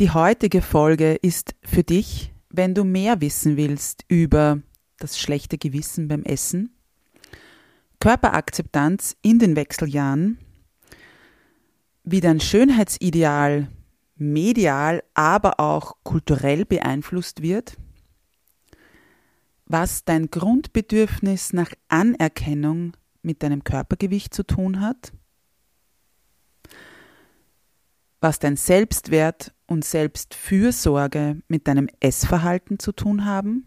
Die heutige Folge ist für dich, wenn du mehr wissen willst über das schlechte Gewissen beim Essen, Körperakzeptanz in den Wechseljahren, wie dein Schönheitsideal medial, aber auch kulturell beeinflusst wird, was dein Grundbedürfnis nach Anerkennung mit deinem Körpergewicht zu tun hat, was dein Selbstwert und Selbstfürsorge mit deinem Essverhalten zu tun haben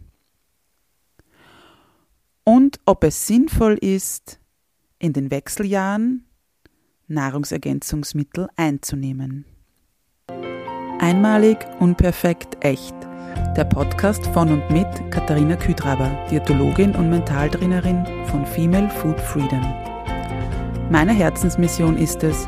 und ob es sinnvoll ist, in den Wechseljahren Nahrungsergänzungsmittel einzunehmen. Einmalig, unperfekt, echt. Der Podcast von und mit Katharina Küdraber, Diätologin und Mentaltrainerin von Female Food Freedom. Meine Herzensmission ist es,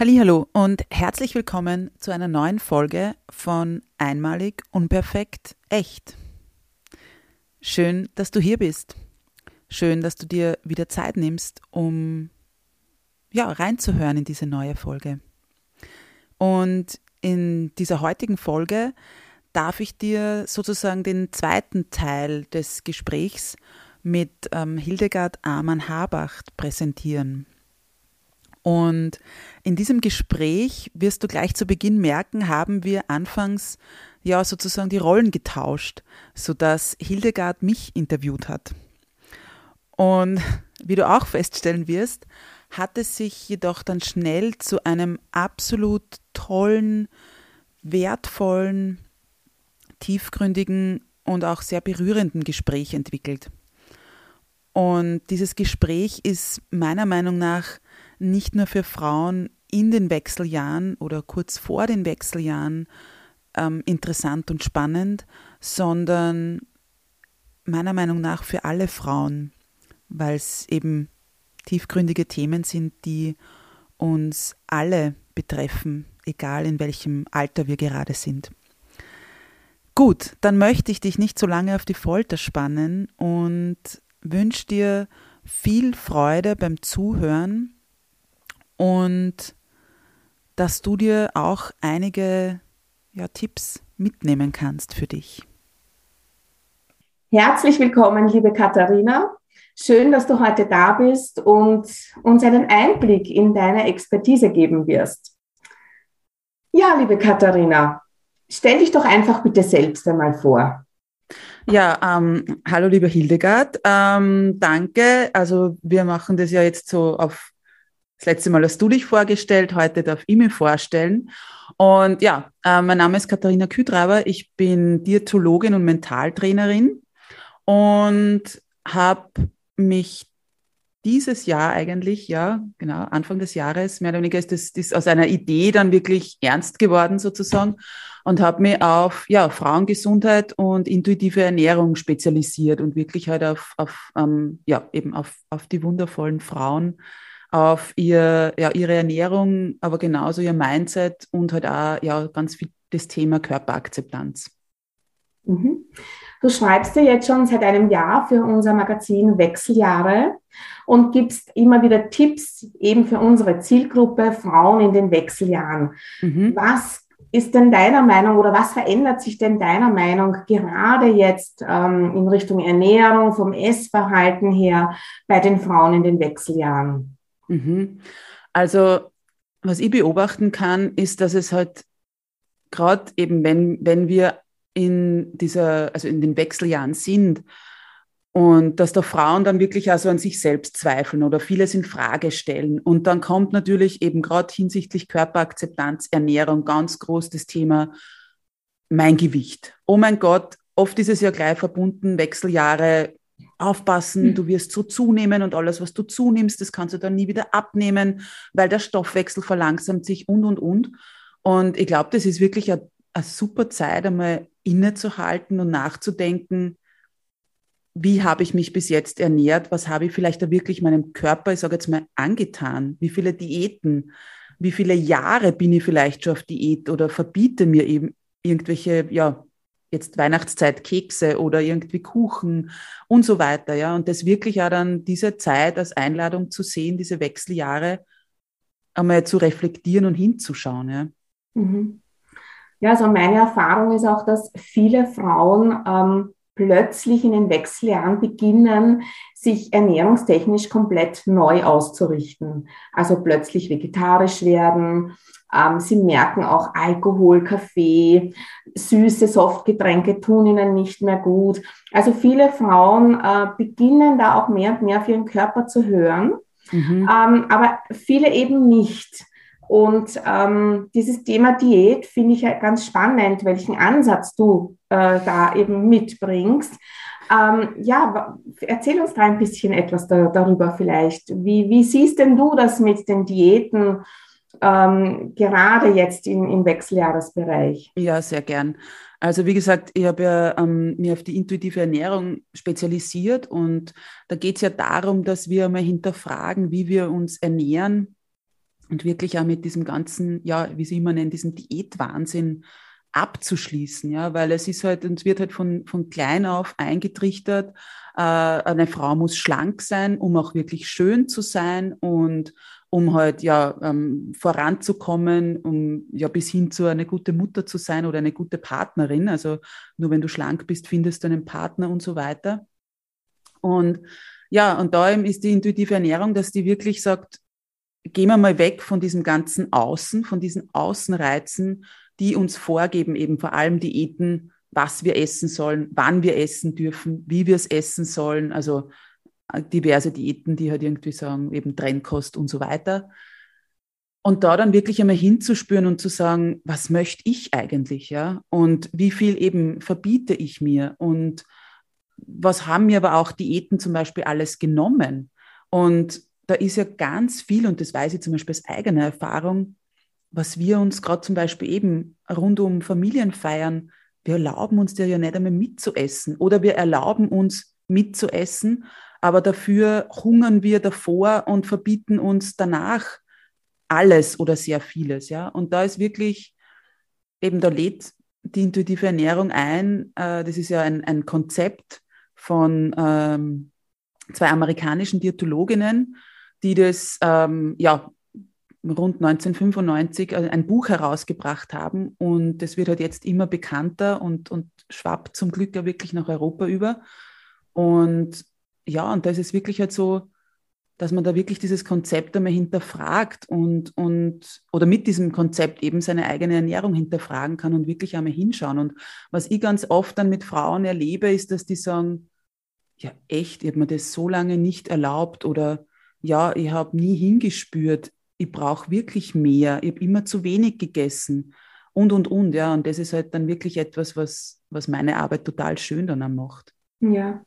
Hallo und herzlich willkommen zu einer neuen Folge von Einmalig, unperfekt, echt. Schön, dass du hier bist. Schön, dass du dir wieder Zeit nimmst, um ja, reinzuhören in diese neue Folge. Und in dieser heutigen Folge darf ich dir sozusagen den zweiten Teil des Gesprächs mit ähm, Hildegard Amann-Habacht präsentieren. Und in diesem Gespräch wirst du gleich zu Beginn merken, haben wir anfangs ja sozusagen die Rollen getauscht, sodass Hildegard mich interviewt hat. Und wie du auch feststellen wirst, hat es sich jedoch dann schnell zu einem absolut tollen, wertvollen, tiefgründigen und auch sehr berührenden Gespräch entwickelt. Und dieses Gespräch ist meiner Meinung nach nicht nur für Frauen in den Wechseljahren oder kurz vor den Wechseljahren ähm, interessant und spannend, sondern meiner Meinung nach für alle Frauen, weil es eben tiefgründige Themen sind, die uns alle betreffen, egal in welchem Alter wir gerade sind. Gut, dann möchte ich dich nicht so lange auf die Folter spannen und wünsche dir viel Freude beim Zuhören und dass du dir auch einige ja, Tipps mitnehmen kannst für dich. Herzlich willkommen, liebe Katharina. Schön, dass du heute da bist und uns einen Einblick in deine Expertise geben wirst. Ja, liebe Katharina, stell dich doch einfach bitte selbst einmal vor. Ja, ähm, hallo liebe Hildegard, ähm, danke. Also wir machen das ja jetzt so auf das letzte Mal hast du dich vorgestellt, heute darf ich mich vorstellen. Und ja, äh, mein Name ist Katharina Küdraber, ich bin Diätologin und Mentaltrainerin und habe mich dieses Jahr eigentlich, ja, genau, Anfang des Jahres, mehr oder weniger ist das, das aus einer Idee dann wirklich ernst geworden sozusagen und habe mich auf ja, Frauengesundheit und intuitive Ernährung spezialisiert und wirklich halt auf, auf ähm, ja, eben auf, auf die wundervollen Frauen, auf ihr, ja, ihre Ernährung, aber genauso ihr Mindset und halt auch ja, ganz viel das Thema Körperakzeptanz. Mhm. Du schreibst ja jetzt schon seit einem Jahr für unser Magazin Wechseljahre und gibst immer wieder Tipps eben für unsere Zielgruppe Frauen in den Wechseljahren. Mhm. Was ist denn deiner Meinung oder was verändert sich denn deiner Meinung gerade jetzt ähm, in Richtung Ernährung, vom Essverhalten her bei den Frauen in den Wechseljahren? Mhm. Also, was ich beobachten kann, ist, dass es halt gerade eben, wenn, wenn wir in dieser, also in den Wechseljahren sind, Und dass da Frauen dann wirklich also an sich selbst zweifeln oder vieles in Frage stellen. Und dann kommt natürlich eben gerade hinsichtlich Körperakzeptanz, Ernährung ganz groß das Thema mein Gewicht. Oh mein Gott, oft ist es ja gleich verbunden, Wechseljahre, aufpassen, du wirst so zunehmen und alles, was du zunimmst, das kannst du dann nie wieder abnehmen, weil der Stoffwechsel verlangsamt sich und, und, und. Und ich glaube, das ist wirklich eine, eine super Zeit, einmal innezuhalten und nachzudenken, wie habe ich mich bis jetzt ernährt, was habe ich vielleicht da wirklich meinem Körper, ich sage jetzt mal, angetan, wie viele Diäten, wie viele Jahre bin ich vielleicht schon auf Diät oder verbiete mir eben irgendwelche, ja, jetzt Weihnachtszeit Kekse oder irgendwie Kuchen und so weiter, ja. Und das wirklich auch dann diese Zeit als Einladung zu sehen, diese Wechseljahre einmal zu reflektieren und hinzuschauen, ja. Mhm. Ja, also meine Erfahrung ist auch, dass viele Frauen ähm, plötzlich in den Wechseljahren beginnen, sich ernährungstechnisch komplett neu auszurichten. Also plötzlich vegetarisch werden. Ähm, sie merken auch Alkohol, Kaffee, süße Softgetränke tun ihnen nicht mehr gut. Also viele Frauen äh, beginnen da auch mehr und mehr auf ihren Körper zu hören, mhm. ähm, aber viele eben nicht. Und ähm, dieses Thema Diät finde ich ganz spannend, welchen Ansatz du äh, da eben mitbringst. Ähm, ja, erzähl uns da ein bisschen etwas da, darüber vielleicht. Wie, wie siehst denn du das mit den Diäten ähm, gerade jetzt in, im Wechseljahresbereich? Ja, sehr gern. Also wie gesagt, ich habe ja ähm, mir auf die intuitive Ernährung spezialisiert und da geht es ja darum, dass wir mal hinterfragen, wie wir uns ernähren, und wirklich auch mit diesem ganzen, ja, wie sie immer nennen, diesem Diätwahnsinn abzuschließen, ja, weil es ist halt, uns wird halt von, von klein auf eingetrichtert, äh, eine Frau muss schlank sein, um auch wirklich schön zu sein und um halt ja ähm, voranzukommen, um ja bis hin zu eine gute Mutter zu sein oder eine gute Partnerin. Also nur wenn du schlank bist, findest du einen Partner und so weiter. Und ja, und da ist die intuitive Ernährung, dass die wirklich sagt, gehen wir mal weg von diesem ganzen Außen, von diesen Außenreizen, die uns vorgeben, eben vor allem Diäten, was wir essen sollen, wann wir essen dürfen, wie wir es essen sollen, also äh, diverse Diäten, die halt irgendwie sagen, eben Trennkost und so weiter. Und da dann wirklich einmal hinzuspüren und zu sagen, was möchte ich eigentlich, ja? Und wie viel eben verbiete ich mir? Und was haben mir aber auch Diäten zum Beispiel alles genommen? Und da ist ja ganz viel, und das weiß ich zum Beispiel aus eigener Erfahrung, was wir uns gerade zum Beispiel eben rund um Familien feiern, wir erlauben uns ja nicht einmal mitzuessen oder wir erlauben uns mitzuessen, aber dafür hungern wir davor und verbieten uns danach alles oder sehr vieles. Ja? Und da ist wirklich, eben da lädt die intuitive Ernährung ein, äh, das ist ja ein, ein Konzept von ähm, zwei amerikanischen Diätologinnen, die das ähm, ja rund 1995 äh, ein Buch herausgebracht haben und das wird halt jetzt immer bekannter und, und schwappt zum Glück ja wirklich nach Europa über. Und ja, und da ist es wirklich halt so, dass man da wirklich dieses Konzept einmal hinterfragt und, und oder mit diesem Konzept eben seine eigene Ernährung hinterfragen kann und wirklich einmal hinschauen. Und was ich ganz oft dann mit Frauen erlebe, ist, dass die sagen, ja echt, ich habe mir das so lange nicht erlaubt oder ja, ich habe nie hingespürt, ich brauche wirklich mehr, ich habe immer zu wenig gegessen und, und, und, ja. Und das ist halt dann wirklich etwas, was, was meine Arbeit total schön dann auch macht. Ja.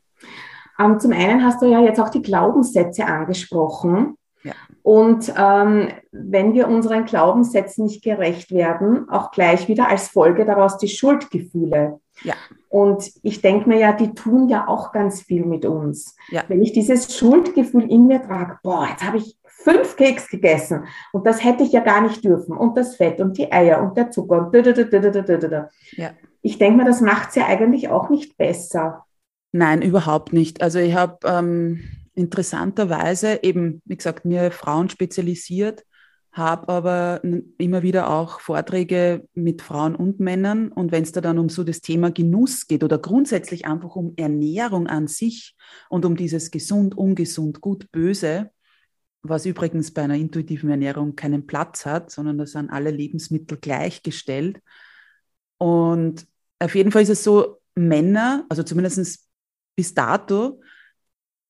Ähm, zum einen hast du ja jetzt auch die Glaubenssätze angesprochen. Ja. Und ähm, wenn wir unseren Glaubenssätzen nicht gerecht werden, auch gleich wieder als Folge daraus die Schuldgefühle. Ja. Und ich denke mir ja, die tun ja auch ganz viel mit uns. Ja. Wenn ich dieses Schuldgefühl in mir trage, boah, jetzt habe ich fünf Keks gegessen und das hätte ich ja gar nicht dürfen und das Fett und die Eier und der Zucker und da, da, da, da, da, da, da. Ja. Ich denke mir, das macht es ja eigentlich auch nicht besser. Nein, überhaupt nicht. Also ich habe ähm, interessanterweise eben, wie gesagt, mir Frauen spezialisiert habe aber immer wieder auch Vorträge mit Frauen und Männern. Und wenn es da dann um so das Thema Genuss geht oder grundsätzlich einfach um Ernährung an sich und um dieses gesund, ungesund, gut, böse, was übrigens bei einer intuitiven Ernährung keinen Platz hat, sondern da sind alle Lebensmittel gleichgestellt. Und auf jeden Fall ist es so, Männer, also zumindest bis dato,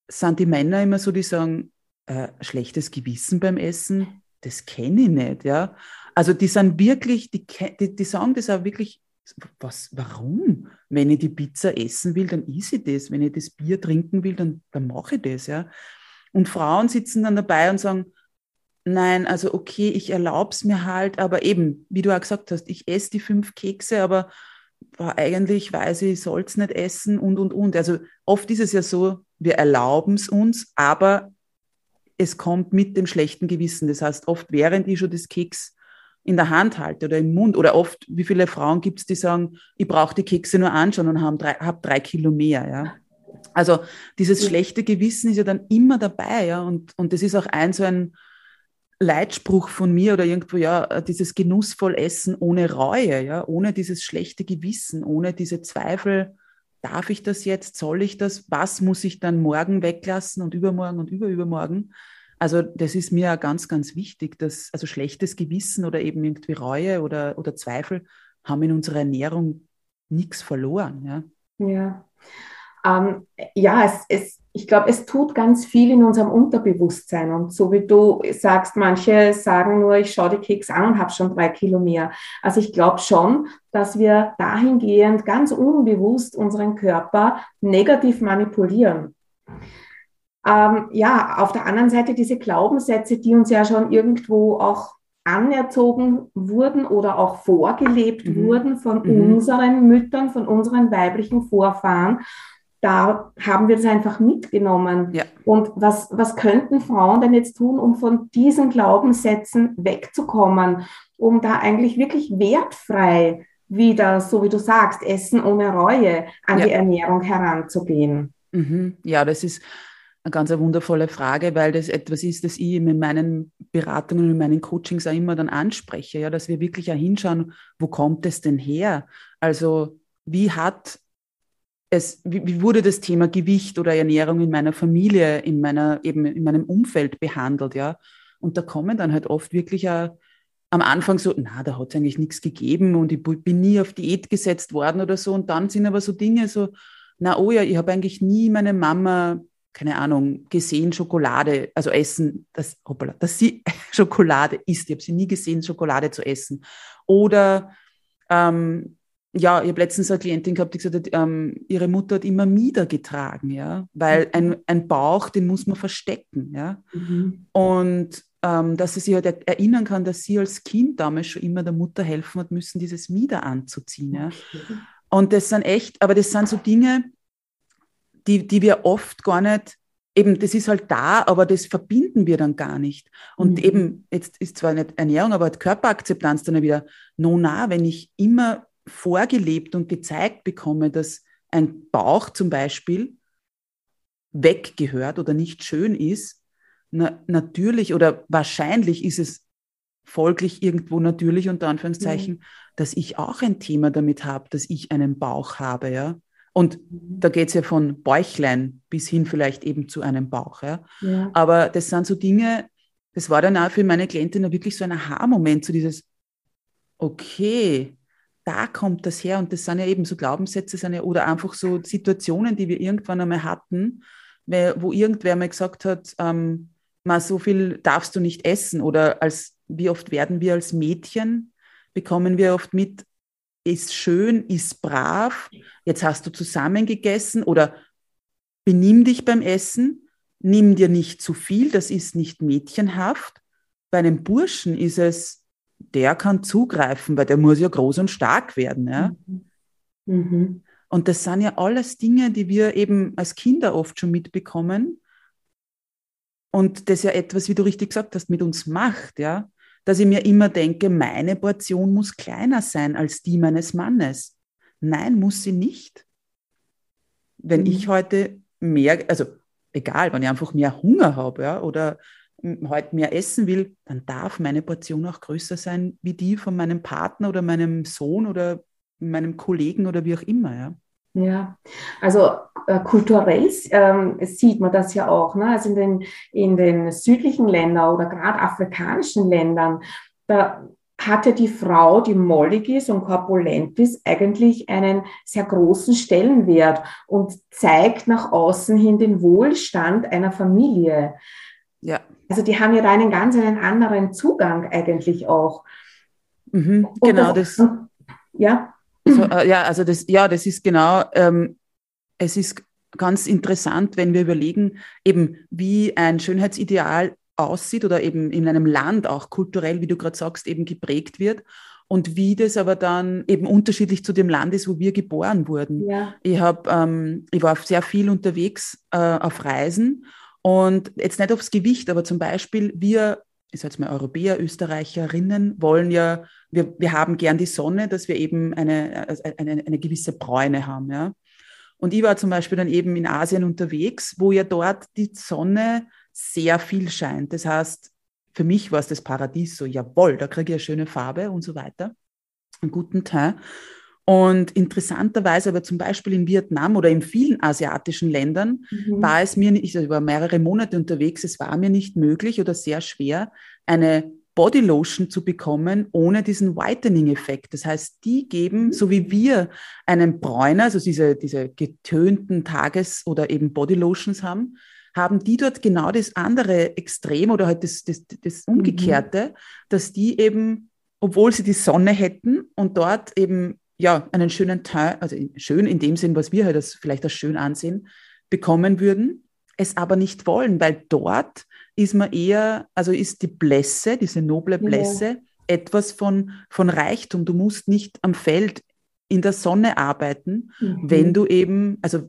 sind die Männer immer so, die sagen, äh, schlechtes Gewissen beim Essen, das kenne ich nicht, ja. Also die sind wirklich, die, die, die sagen das auch wirklich, was, warum? Wenn ich die Pizza essen will, dann isse ich das. Wenn ich das Bier trinken will, dann, dann mache ich das, ja. Und Frauen sitzen dann dabei und sagen, nein, also okay, ich erlaube es mir halt, aber eben, wie du auch gesagt hast, ich esse die fünf Kekse, aber boah, eigentlich weiß ich, ich soll es nicht essen und, und, und. Also oft ist es ja so, wir erlauben es uns, aber es kommt mit dem schlechten Gewissen. Das heißt, oft während ich schon das Keks in der Hand halte oder im Mund, oder oft, wie viele Frauen gibt es, die sagen, ich brauche die Kekse nur anschauen und habe drei, hab drei Kilo mehr. Ja? Also dieses schlechte Gewissen ist ja dann immer dabei, ja, und, und das ist auch ein so ein Leitspruch von mir oder irgendwo, ja, dieses genussvoll Essen ohne Reue, ja, ohne dieses schlechte Gewissen, ohne diese Zweifel, darf ich das jetzt, soll ich das, was muss ich dann morgen weglassen und übermorgen und überübermorgen. Also das ist mir ganz, ganz wichtig, dass also schlechtes Gewissen oder eben irgendwie Reue oder, oder Zweifel haben in unserer Ernährung nichts verloren. Ja, ja. Ähm, ja es, es, ich glaube, es tut ganz viel in unserem Unterbewusstsein. Und so wie du sagst, manche sagen nur, ich schaue die Keks an und habe schon drei Kilo mehr. Also ich glaube schon, dass wir dahingehend ganz unbewusst unseren Körper negativ manipulieren. Ähm, ja, auf der anderen Seite diese Glaubenssätze, die uns ja schon irgendwo auch anerzogen wurden oder auch vorgelebt mhm. wurden von mhm. unseren Müttern, von unseren weiblichen Vorfahren da haben wir das einfach mitgenommen. Ja. Und was, was könnten Frauen denn jetzt tun, um von diesen Glaubenssätzen wegzukommen, um da eigentlich wirklich wertfrei wieder, so wie du sagst, Essen ohne Reue an ja. die Ernährung heranzugehen? Mhm. Ja, das ist eine ganz wundervolle Frage, weil das etwas ist, das ich in meinen Beratungen, in meinen Coachings auch immer dann anspreche, ja, dass wir wirklich auch hinschauen, wo kommt es denn her? Also wie hat es, wie, wurde das Thema Gewicht oder Ernährung in meiner Familie, in meiner, eben in meinem Umfeld behandelt, ja. Und da kommen dann halt oft wirklich auch am Anfang so, na, da hat es eigentlich nichts gegeben und ich bin nie auf Diät gesetzt worden oder so. Und dann sind aber so Dinge so, na, oh ja, ich habe eigentlich nie meine Mama, keine Ahnung, gesehen, Schokolade, also essen, das, hoppala, dass sie Schokolade isst. Ich habe sie nie gesehen, Schokolade zu essen. Oder ähm, ja, ich habe letztens eine Klientin gehabt, die gesagt hat, ähm, ihre Mutter hat immer Mieder getragen, ja, weil mhm. ein, ein Bauch, den muss man verstecken, ja. Mhm. Und ähm, dass sie sich halt erinnern kann, dass sie als Kind damals schon immer der Mutter helfen hat müssen, dieses Mieder anzuziehen, ja. Okay. Und das sind echt, aber das sind so Dinge, die, die wir oft gar nicht, eben, das ist halt da, aber das verbinden wir dann gar nicht. Und mhm. eben, jetzt ist zwar nicht Ernährung, aber Körperakzeptanz dann wieder, no, na, wenn ich immer vorgelebt und gezeigt bekomme, dass ein Bauch zum Beispiel weggehört oder nicht schön ist, na, natürlich oder wahrscheinlich ist es folglich irgendwo natürlich unter Anführungszeichen, mhm. dass ich auch ein Thema damit habe, dass ich einen Bauch habe, ja. Und mhm. da geht es ja von Bäuchlein bis hin vielleicht eben zu einem Bauch, ja? ja. Aber das sind so Dinge, das war dann auch für meine Klientin wirklich so ein Aha-Moment, so dieses, okay, da kommt das her und das sind ja eben so Glaubenssätze sind ja, oder einfach so Situationen, die wir irgendwann einmal hatten, wo irgendwer mal gesagt hat, ähm, mal so viel darfst du nicht essen oder als wie oft werden wir als Mädchen bekommen wir oft mit, ist schön, ist brav, jetzt hast du zusammen gegessen oder benimm dich beim Essen, nimm dir nicht zu viel, das ist nicht mädchenhaft. Bei einem Burschen ist es der kann zugreifen, weil der muss ja groß und stark werden. Ja? Mhm. Mhm. Und das sind ja alles Dinge, die wir eben als Kinder oft schon mitbekommen. Und das ja etwas, wie du richtig gesagt hast, mit uns macht, ja. Dass ich mir immer denke, meine Portion muss kleiner sein als die meines Mannes. Nein, muss sie nicht. Wenn mhm. ich heute mehr, also egal, wenn ich einfach mehr Hunger habe, ja, oder heute mehr essen will, dann darf meine Portion auch größer sein wie die von meinem Partner oder meinem Sohn oder meinem Kollegen oder wie auch immer. Ja. Ja, also äh, kulturell ähm, sieht man das ja auch. Ne? Also in den, in den südlichen Ländern oder gerade afrikanischen Ländern, da hatte die Frau, die mollig ist und korpulent ist, eigentlich einen sehr großen Stellenwert und zeigt nach außen hin den Wohlstand einer Familie. Ja. Also die haben ja da einen ganz einen anderen Zugang eigentlich auch. Mhm, genau, das, das ja. So, äh, ja, also das, ja, das ist genau, ähm, es ist ganz interessant, wenn wir überlegen, eben wie ein Schönheitsideal aussieht oder eben in einem Land auch kulturell, wie du gerade sagst, eben geprägt wird und wie das aber dann eben unterschiedlich zu dem Land ist, wo wir geboren wurden. Ja. Ich habe, ähm, ich war sehr viel unterwegs äh, auf Reisen und jetzt nicht aufs Gewicht, aber zum Beispiel wir, ich sage jetzt mal Europäer, Österreicherinnen, wollen ja, wir, wir haben gern die Sonne, dass wir eben eine, also eine, eine gewisse Bräune haben, ja. Und ich war zum Beispiel dann eben in Asien unterwegs, wo ja dort die Sonne sehr viel scheint. Das heißt, für mich war es das Paradies so, jawohl, da kriege ich eine schöne Farbe und so weiter, einen guten Teint. Und interessanterweise aber zum Beispiel in Vietnam oder in vielen asiatischen Ländern mhm. war es mir nicht, ich war mehrere Monate unterwegs, es war mir nicht möglich oder sehr schwer, eine Bodylotion zu bekommen ohne diesen Whitening-Effekt. Das heißt, die geben, mhm. so wie wir einen Bräuner, also diese, diese getönten Tages- oder eben Bodylotions haben, haben die dort genau das andere Extrem oder halt das, das, das mhm. Umgekehrte, mhm. dass die eben, obwohl sie die Sonne hätten und dort eben ja einen schönen Teil, also schön in dem Sinn, was wir halt als, vielleicht als schön ansehen, bekommen würden, es aber nicht wollen, weil dort ist man eher, also ist die Blässe, diese noble Blässe, ja. etwas von, von Reichtum. Du musst nicht am Feld in der Sonne arbeiten, mhm. wenn du eben, also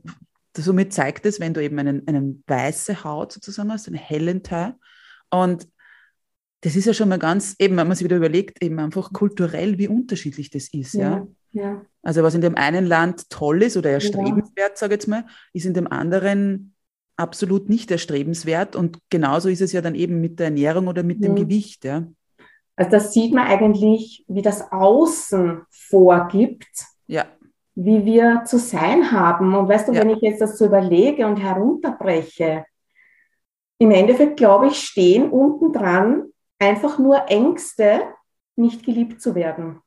somit zeigt es, wenn du eben einen, einen weiße Haut sozusagen hast, einen hellen Teil. Und das ist ja schon mal ganz, eben, wenn man sich wieder überlegt, eben einfach kulturell, wie unterschiedlich das ist, ja. ja. Ja. Also was in dem einen Land toll ist oder erstrebenswert, ja. sage ich jetzt mal, ist in dem anderen absolut nicht erstrebenswert. Und genauso ist es ja dann eben mit der Ernährung oder mit dem mhm. Gewicht, ja. Also das sieht man eigentlich, wie das Außen vorgibt. Ja wie wir zu sein haben. Und weißt du, ja. wenn ich jetzt das so überlege und herunterbreche, im Endeffekt, glaube ich, stehen unten dran einfach nur Ängste, nicht geliebt zu werden.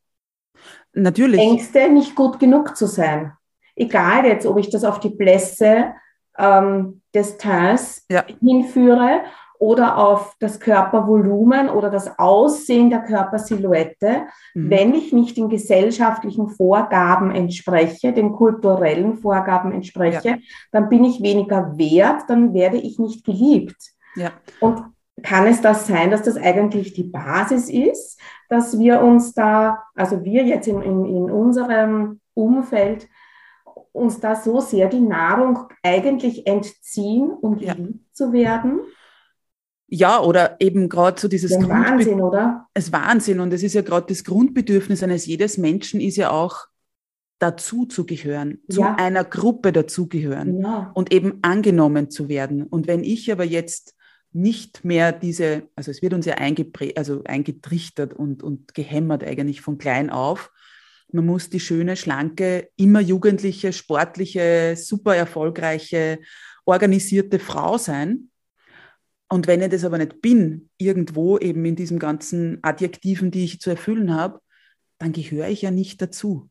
Natürlich. Ängste, nicht gut genug zu sein. Egal jetzt, ob ich das auf die Blässe ähm, des Teils ja. hinführe oder auf das Körpervolumen oder das Aussehen der Körpersilhouette, mhm. wenn ich nicht den gesellschaftlichen Vorgaben entspreche, den kulturellen Vorgaben entspreche, ja. dann bin ich weniger wert, dann werde ich nicht geliebt. Ja. Und kann es das sein, dass das eigentlich die Basis ist, dass wir uns da, also wir jetzt in, in, in unserem Umfeld, uns da so sehr die Nahrung eigentlich entziehen, um geliebt ja. zu werden? Ja, oder eben gerade so dieses ja, Wahnsinn, oder? Es Wahnsinn und es ist ja gerade das Grundbedürfnis eines jedes Menschen ist ja auch dazu zu gehören, zu ja. einer Gruppe dazugehören ja. und eben angenommen zu werden. Und wenn ich aber jetzt nicht mehr diese, also es wird uns ja also eingetrichtert und, und gehämmert eigentlich von klein auf. Man muss die schöne, schlanke, immer jugendliche, sportliche, super erfolgreiche, organisierte Frau sein. Und wenn ich das aber nicht bin, irgendwo eben in diesen ganzen Adjektiven, die ich zu erfüllen habe, dann gehöre ich ja nicht dazu.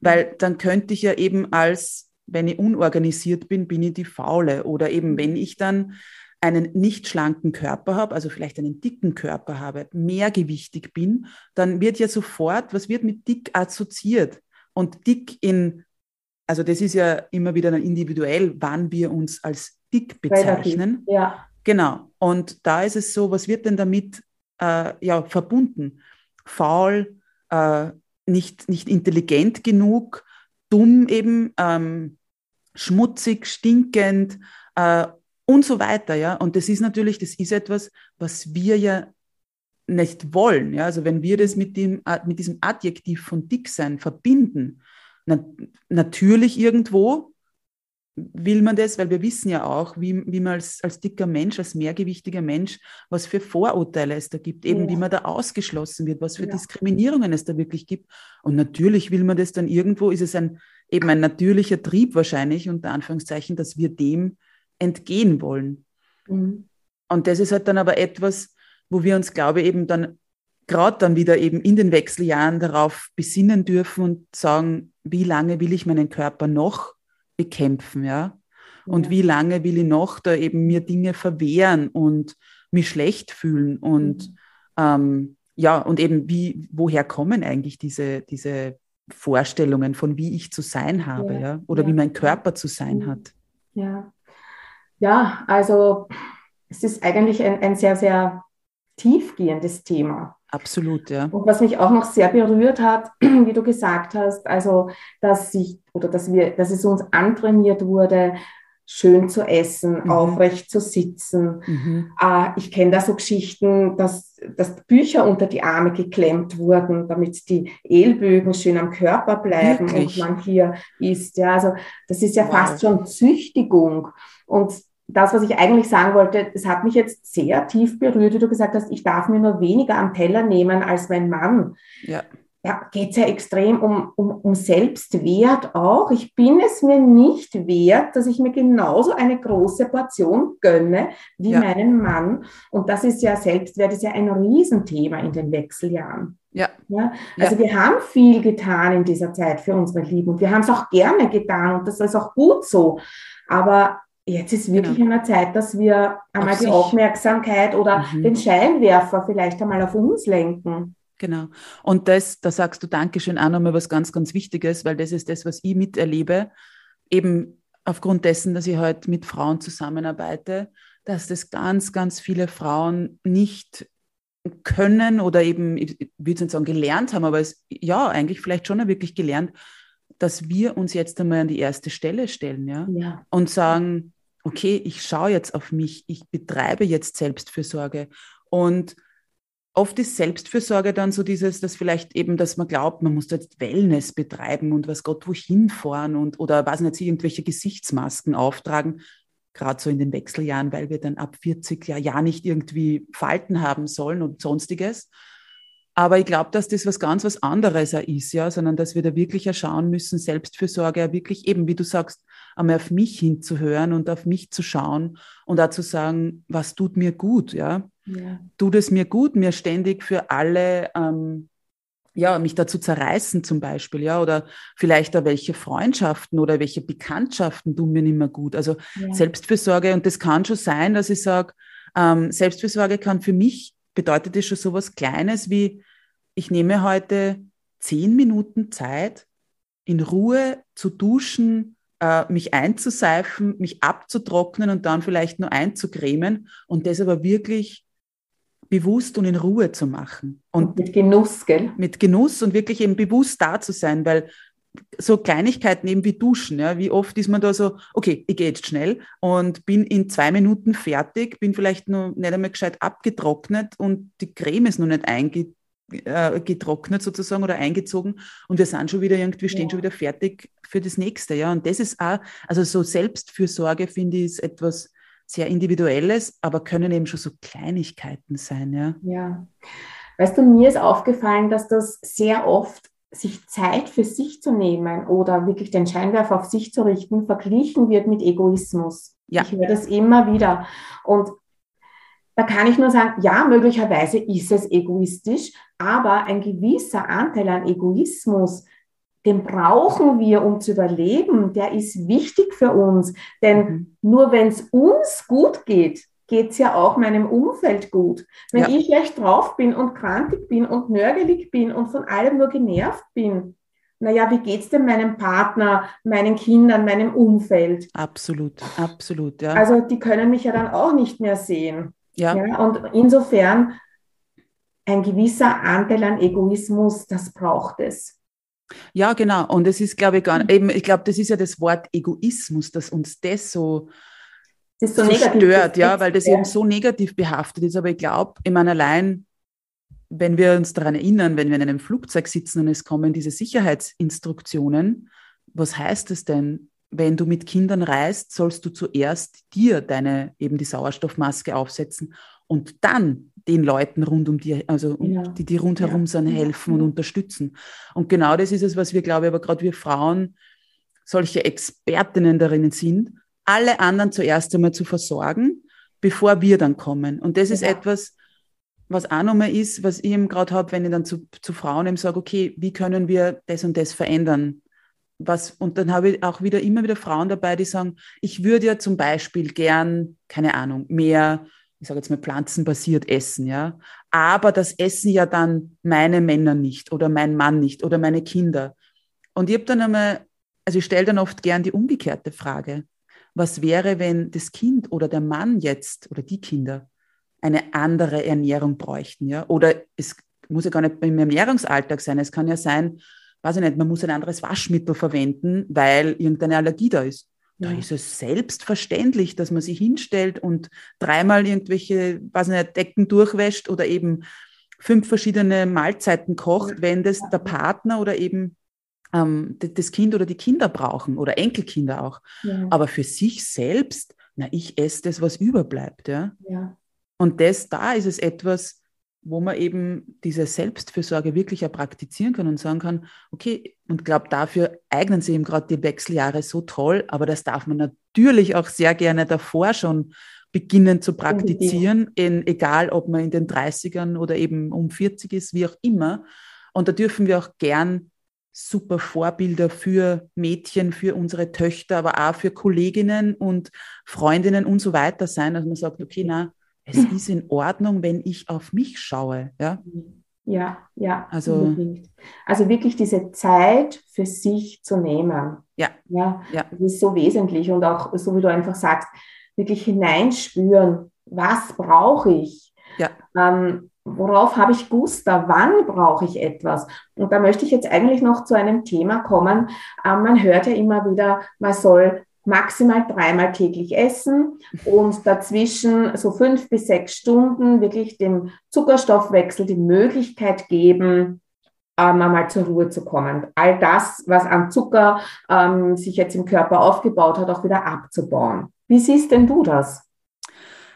Weil dann könnte ich ja eben als, wenn ich unorganisiert bin, bin ich die Faule. Oder eben, wenn ich dann einen nicht schlanken Körper habe, also vielleicht einen dicken Körper habe, mehrgewichtig bin, dann wird ja sofort, was wird mit dick assoziiert? Und dick in, also das ist ja immer wieder individuell, wann wir uns als dick bezeichnen. Ja. Genau. Und da ist es so, was wird denn damit äh, ja, verbunden? Faul, äh, nicht, nicht intelligent genug, dumm eben, ähm, schmutzig, stinkend äh, und so weiter. Ja? Und das ist natürlich, das ist etwas, was wir ja nicht wollen. Ja? Also wenn wir das mit, dem, äh, mit diesem Adjektiv von Dicksein verbinden, na, natürlich irgendwo will man das, weil wir wissen ja auch, wie, wie man als, als dicker Mensch, als mehrgewichtiger Mensch, was für Vorurteile es da gibt, eben ja. wie man da ausgeschlossen wird, was für ja. Diskriminierungen es da wirklich gibt. Und natürlich will man das dann irgendwo, ist es ein, eben ein natürlicher Trieb wahrscheinlich, unter Anführungszeichen, dass wir dem entgehen wollen. Mhm. Und das ist halt dann aber etwas, wo wir uns, glaube ich, eben dann gerade dann wieder eben in den Wechseljahren darauf besinnen dürfen und sagen, wie lange will ich meinen Körper noch bekämpfen, ja? Und ja. wie lange will ich noch da eben mir Dinge verwehren und mich schlecht fühlen und mhm. ähm, ja, und eben wie, woher kommen eigentlich diese, diese Vorstellungen von wie ich zu sein habe, ja, ja? oder ja. wie mein Körper zu sein mhm. hat. Ja. Ja, also es ist eigentlich ein, ein sehr, sehr tiefgehendes Thema. Absolut, ja. Und was mich auch noch sehr berührt hat, wie du gesagt hast, also dass sich oder dass wir, dass es uns antrainiert wurde, schön zu essen, mhm. aufrecht zu sitzen. Mhm. Äh, ich kenne da so Geschichten, dass, dass Bücher unter die Arme geklemmt wurden, damit die Ellbögen schön am Körper bleiben Wirklich? und man hier isst. Ja, also das ist ja wow. fast schon Züchtigung. Und das, was ich eigentlich sagen wollte, es hat mich jetzt sehr tief berührt, wie du gesagt hast, ich darf mir nur weniger am Teller nehmen als mein Mann. Ja. Ja, geht es ja extrem um, um, um Selbstwert auch. Ich bin es mir nicht wert, dass ich mir genauso eine große Portion gönne wie ja. meinen Mann. Und das ist ja, Selbstwert ist ja ein Riesenthema in den Wechseljahren. Ja. ja. Also ja. wir haben viel getan in dieser Zeit für unsere Lieben und wir haben es auch gerne getan und das ist auch gut so. Aber Jetzt ist wirklich genau. an der Zeit, dass wir einmal auf die sich. Aufmerksamkeit oder mhm. den Scheinwerfer vielleicht einmal auf uns lenken. Genau. Und das, da sagst du Dankeschön auch nochmal was ganz, ganz Wichtiges, weil das ist das, was ich miterlebe, eben aufgrund dessen, dass ich heute halt mit Frauen zusammenarbeite, dass das ganz, ganz viele Frauen nicht können oder eben, ich würde nicht sagen gelernt haben, aber es, ja, eigentlich vielleicht schon wirklich gelernt, dass wir uns jetzt einmal an die erste Stelle stellen, ja, ja. und sagen, okay, ich schaue jetzt auf mich, ich betreibe jetzt Selbstfürsorge. Und oft ist Selbstfürsorge dann so dieses, dass vielleicht eben, dass man glaubt, man muss jetzt Wellness betreiben und was Gott wohin fahren und oder was nicht, irgendwelche Gesichtsmasken auftragen, gerade so in den Wechseljahren, weil wir dann ab 40 ja, ja nicht irgendwie Falten haben sollen und sonstiges. Aber ich glaube, dass das was ganz was anderes ist, ja, sondern dass wir da wirklich schauen müssen, Selbstfürsorge wirklich eben, wie du sagst, einmal auf mich hinzuhören und auf mich zu schauen und auch zu sagen, was tut mir gut, ja. ja. Tut es mir gut, mir ständig für alle, ähm, ja, mich dazu zerreißen zum Beispiel, ja, oder vielleicht auch welche Freundschaften oder welche Bekanntschaften tun mir nicht mehr gut. Also ja. Selbstfürsorge, und das kann schon sein, dass ich sage, ähm, Selbstfürsorge kann für mich, bedeutet das schon so was Kleines wie, ich nehme heute zehn Minuten Zeit, in Ruhe zu duschen, mich einzuseifen, mich abzutrocknen und dann vielleicht nur einzucremen und das aber wirklich bewusst und in Ruhe zu machen. Und, und mit Genuss, gell? Mit Genuss und wirklich eben bewusst da zu sein, weil so Kleinigkeiten eben wie Duschen, ja, wie oft ist man da so, okay, ich gehe jetzt schnell und bin in zwei Minuten fertig, bin vielleicht noch nicht einmal gescheit abgetrocknet und die Creme ist noch nicht eingetrocknet äh, getrocknet sozusagen oder eingezogen und wir sind schon wieder irgendwie, stehen ja. schon wieder fertig für das nächste. Ja, und das ist auch, also so Selbstfürsorge finde ich ist etwas sehr Individuelles, aber können eben schon so Kleinigkeiten sein. Ja. ja. Weißt du, mir ist aufgefallen, dass das sehr oft sich Zeit für sich zu nehmen oder wirklich den Scheinwerfer auf sich zu richten, verglichen wird mit Egoismus. Ja. Ich höre das immer wieder. Und da kann ich nur sagen, ja, möglicherweise ist es egoistisch, aber ein gewisser Anteil an Egoismus, den brauchen wir, um zu überleben, der ist wichtig für uns. Denn mhm. nur wenn es uns gut geht, geht es ja auch meinem Umfeld gut. Wenn ja. ich schlecht drauf bin und krantig bin und nörgelig bin und von allem nur genervt bin, naja, wie geht es denn meinem Partner, meinen Kindern, meinem Umfeld? Absolut, absolut, ja. Also die können mich ja dann auch nicht mehr sehen. Ja. ja. Und insofern ein gewisser Anteil an Egoismus, das braucht es. Ja, genau. Und es ist, glaube ich, gar mhm. eben, ich glaube, das ist ja das Wort Egoismus, dass uns das so, das so, so stört, ja, weil das ja. eben so negativ behaftet ist. Aber ich glaube, ich meine, allein, wenn wir uns daran erinnern, wenn wir in einem Flugzeug sitzen und es kommen diese Sicherheitsinstruktionen, was heißt es denn? wenn du mit Kindern reist, sollst du zuerst dir deine eben die Sauerstoffmaske aufsetzen und dann den Leuten rund um dir, also ja. die, die rundherum ja. sind, helfen und unterstützen. Und genau das ist es, was wir, glaube ich, aber gerade wir Frauen solche Expertinnen darin sind, alle anderen zuerst einmal zu versorgen, bevor wir dann kommen. Und das ist etwas, was auch nochmal ist, was ich eben gerade habe, wenn ich dann zu, zu Frauen eben sage, okay, wie können wir das und das verändern? Was, und dann habe ich auch wieder immer wieder Frauen dabei, die sagen, ich würde ja zum Beispiel gern, keine Ahnung, mehr, ich sage jetzt mal pflanzenbasiert essen, ja. Aber das essen ja dann meine Männer nicht oder mein Mann nicht oder meine Kinder. Und ich habe dann einmal, also ich stelle dann oft gern die umgekehrte Frage. Was wäre, wenn das Kind oder der Mann jetzt oder die Kinder eine andere Ernährung bräuchten, ja? Oder es muss ja gar nicht im Ernährungsalltag sein. Es kann ja sein, weiß ich nicht, man muss ein anderes Waschmittel verwenden, weil irgendeine Allergie da ist. Da ist es selbstverständlich, dass man sich hinstellt und dreimal irgendwelche, weiß ich nicht, Decken durchwäscht oder eben fünf verschiedene Mahlzeiten kocht, wenn das der Partner oder eben ähm, das Kind oder die Kinder brauchen oder Enkelkinder auch. Ja. Aber für sich selbst, na, ich esse das, was überbleibt. Ja? ja. Und das, da ist es etwas, wo man eben diese Selbstfürsorge wirklich auch praktizieren kann und sagen kann, okay, und glaube, dafür eignen sich eben gerade die Wechseljahre so toll, aber das darf man natürlich auch sehr gerne davor schon beginnen zu praktizieren, in, egal ob man in den 30ern oder eben um 40 ist, wie auch immer. Und da dürfen wir auch gern super Vorbilder für Mädchen, für unsere Töchter, aber auch für Kolleginnen und Freundinnen und so weiter sein, dass man sagt, okay, na, es ist in Ordnung, wenn ich auf mich schaue. Ja, ja, ja also, also wirklich diese Zeit für sich zu nehmen. Ja. ja. ja. Das ist so wesentlich und auch, so wie du einfach sagst, wirklich hineinspüren, was brauche ich? Ja. Ähm, worauf habe ich Guster? Wann brauche ich etwas? Und da möchte ich jetzt eigentlich noch zu einem Thema kommen. Ähm, man hört ja immer wieder, man soll maximal dreimal täglich essen und dazwischen so fünf bis sechs Stunden wirklich dem Zuckerstoffwechsel die Möglichkeit geben, ähm, einmal zur Ruhe zu kommen. All das, was an Zucker ähm, sich jetzt im Körper aufgebaut hat, auch wieder abzubauen. Wie siehst denn du das?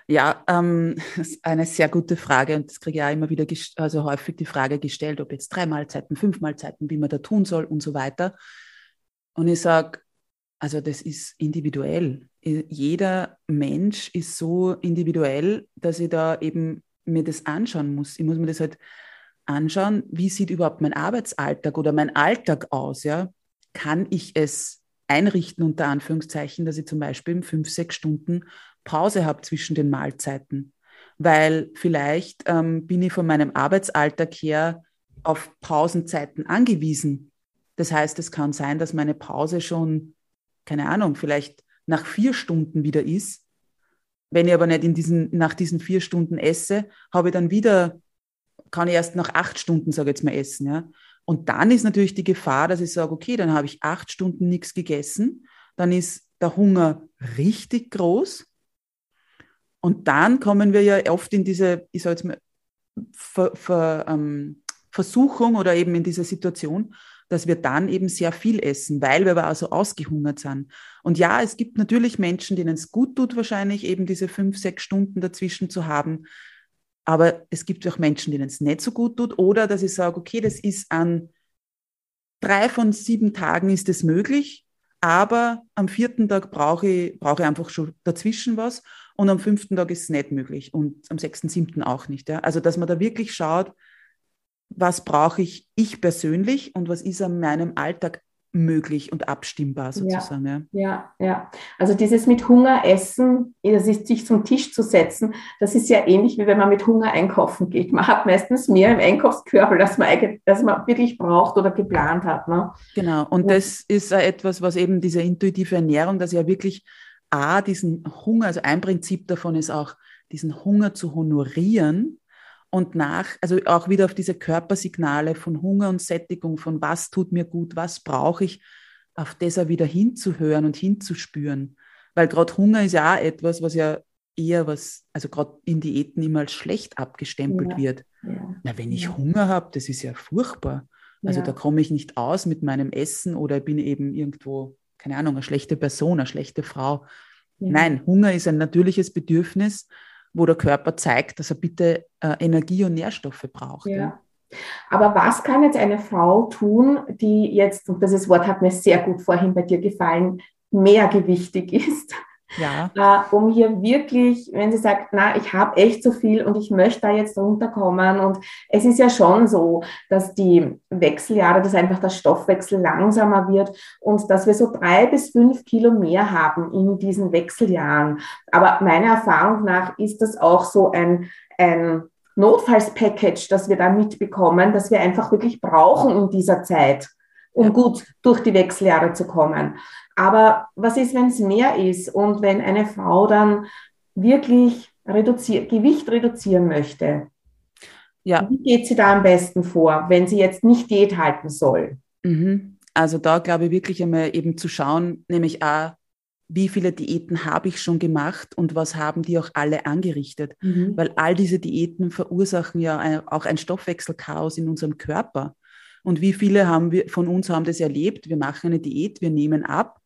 Ja, ähm, das ist eine sehr gute Frage und das kriege ich auch immer wieder, also häufig die Frage gestellt, ob jetzt drei Mahlzeiten, fünf Mahlzeiten, wie man da tun soll und so weiter. Und ich sage, also das ist individuell. Jeder Mensch ist so individuell, dass ich da eben mir das anschauen muss. Ich muss mir das halt anschauen, wie sieht überhaupt mein Arbeitsalltag oder mein Alltag aus, ja? Kann ich es einrichten, unter Anführungszeichen, dass ich zum Beispiel fünf, sechs Stunden Pause habe zwischen den Mahlzeiten? Weil vielleicht ähm, bin ich von meinem Arbeitsalltag her auf Pausenzeiten angewiesen. Das heißt, es kann sein, dass meine Pause schon keine Ahnung, vielleicht nach vier Stunden wieder ist. Wenn ich aber nicht in diesen, nach diesen vier Stunden esse, habe ich dann wieder, kann ich erst nach acht Stunden, sage ich jetzt mal, essen. Ja? Und dann ist natürlich die Gefahr, dass ich sage, okay, dann habe ich acht Stunden nichts gegessen, dann ist der Hunger richtig groß. Und dann kommen wir ja oft in diese, ich sage jetzt mal, Ver, Ver, ähm, Versuchung oder eben in diese Situation, dass wir dann eben sehr viel essen, weil wir aber auch so ausgehungert sind. Und ja, es gibt natürlich Menschen, denen es gut tut, wahrscheinlich eben diese fünf, sechs Stunden dazwischen zu haben. Aber es gibt auch Menschen, denen es nicht so gut tut. Oder dass ich sage, okay, das ist an drei von sieben Tagen ist es möglich, aber am vierten Tag brauche ich, brauche ich einfach schon dazwischen was und am fünften Tag ist es nicht möglich und am sechsten, siebten auch nicht. Ja? Also, dass man da wirklich schaut, was brauche ich ich persönlich und was ist an meinem Alltag möglich und abstimmbar sozusagen. Ja, ja, ja. Also dieses mit Hunger essen, das ist sich zum Tisch zu setzen, das ist ja ähnlich wie wenn man mit Hunger einkaufen geht. Man hat meistens mehr im Einkaufskörper, als man, als man wirklich braucht oder geplant hat. Ne? Genau, und ja. das ist etwas, was eben diese intuitive Ernährung, dass ja wirklich A, diesen Hunger, also ein Prinzip davon ist auch, diesen Hunger zu honorieren und nach, also auch wieder auf diese Körpersignale von Hunger und Sättigung, von was tut mir gut, was brauche ich, auf das auch wieder hinzuhören und hinzuspüren. Weil gerade Hunger ist ja auch etwas, was ja eher was, also gerade in Diäten immer als schlecht abgestempelt ja. wird. Ja. Na, wenn ich ja. Hunger habe, das ist ja furchtbar. Also da komme ich nicht aus mit meinem Essen oder bin eben irgendwo, keine Ahnung, eine schlechte Person, eine schlechte Frau. Nein, Hunger ist ein natürliches Bedürfnis wo der Körper zeigt, dass er bitte äh, Energie und Nährstoffe braucht. Ja. ja. Aber was kann jetzt eine Frau tun, die jetzt, und dieses Wort hat mir sehr gut vorhin bei dir gefallen, mehrgewichtig ist? Ja. äh, um hier wirklich, wenn sie sagt, na, ich habe echt so viel und ich möchte da jetzt runterkommen. Und es ist ja schon so, dass die Wechseljahre, dass einfach der Stoffwechsel langsamer wird und dass wir so drei bis fünf Kilo mehr haben in diesen Wechseljahren. Aber meiner Erfahrung nach ist das auch so ein, ein Notfallspackage, das wir da mitbekommen, das wir einfach wirklich brauchen in dieser Zeit, um gut durch die Wechseljahre zu kommen. Aber was ist, wenn es mehr ist und wenn eine Frau dann wirklich reduzier Gewicht reduzieren möchte? Ja. Wie geht sie da am besten vor, wenn sie jetzt nicht Diät halten soll? Mhm. Also da glaube ich wirklich einmal eben zu schauen, nämlich auch, wie viele Diäten habe ich schon gemacht und was haben die auch alle angerichtet? Mhm. Weil all diese Diäten verursachen ja auch ein Stoffwechselchaos in unserem Körper. Und wie viele haben wir, von uns haben das erlebt? Wir machen eine Diät, wir nehmen ab,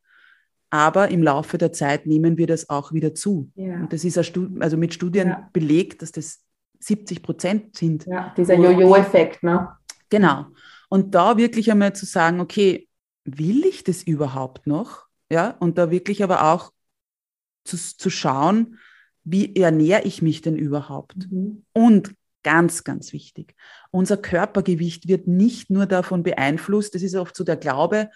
aber im Laufe der Zeit nehmen wir das auch wieder zu. Ja. Und das ist also mit Studien ja. belegt, dass das 70 Prozent sind. Ja, dieser Jojo-Effekt, ne? Genau. Und da wirklich einmal zu sagen, okay, will ich das überhaupt noch? Ja, und da wirklich aber auch zu, zu schauen, wie ernähre ich mich denn überhaupt? Mhm. Und ganz, ganz wichtig, unser Körpergewicht wird nicht nur davon beeinflusst, das ist oft so der Glaube,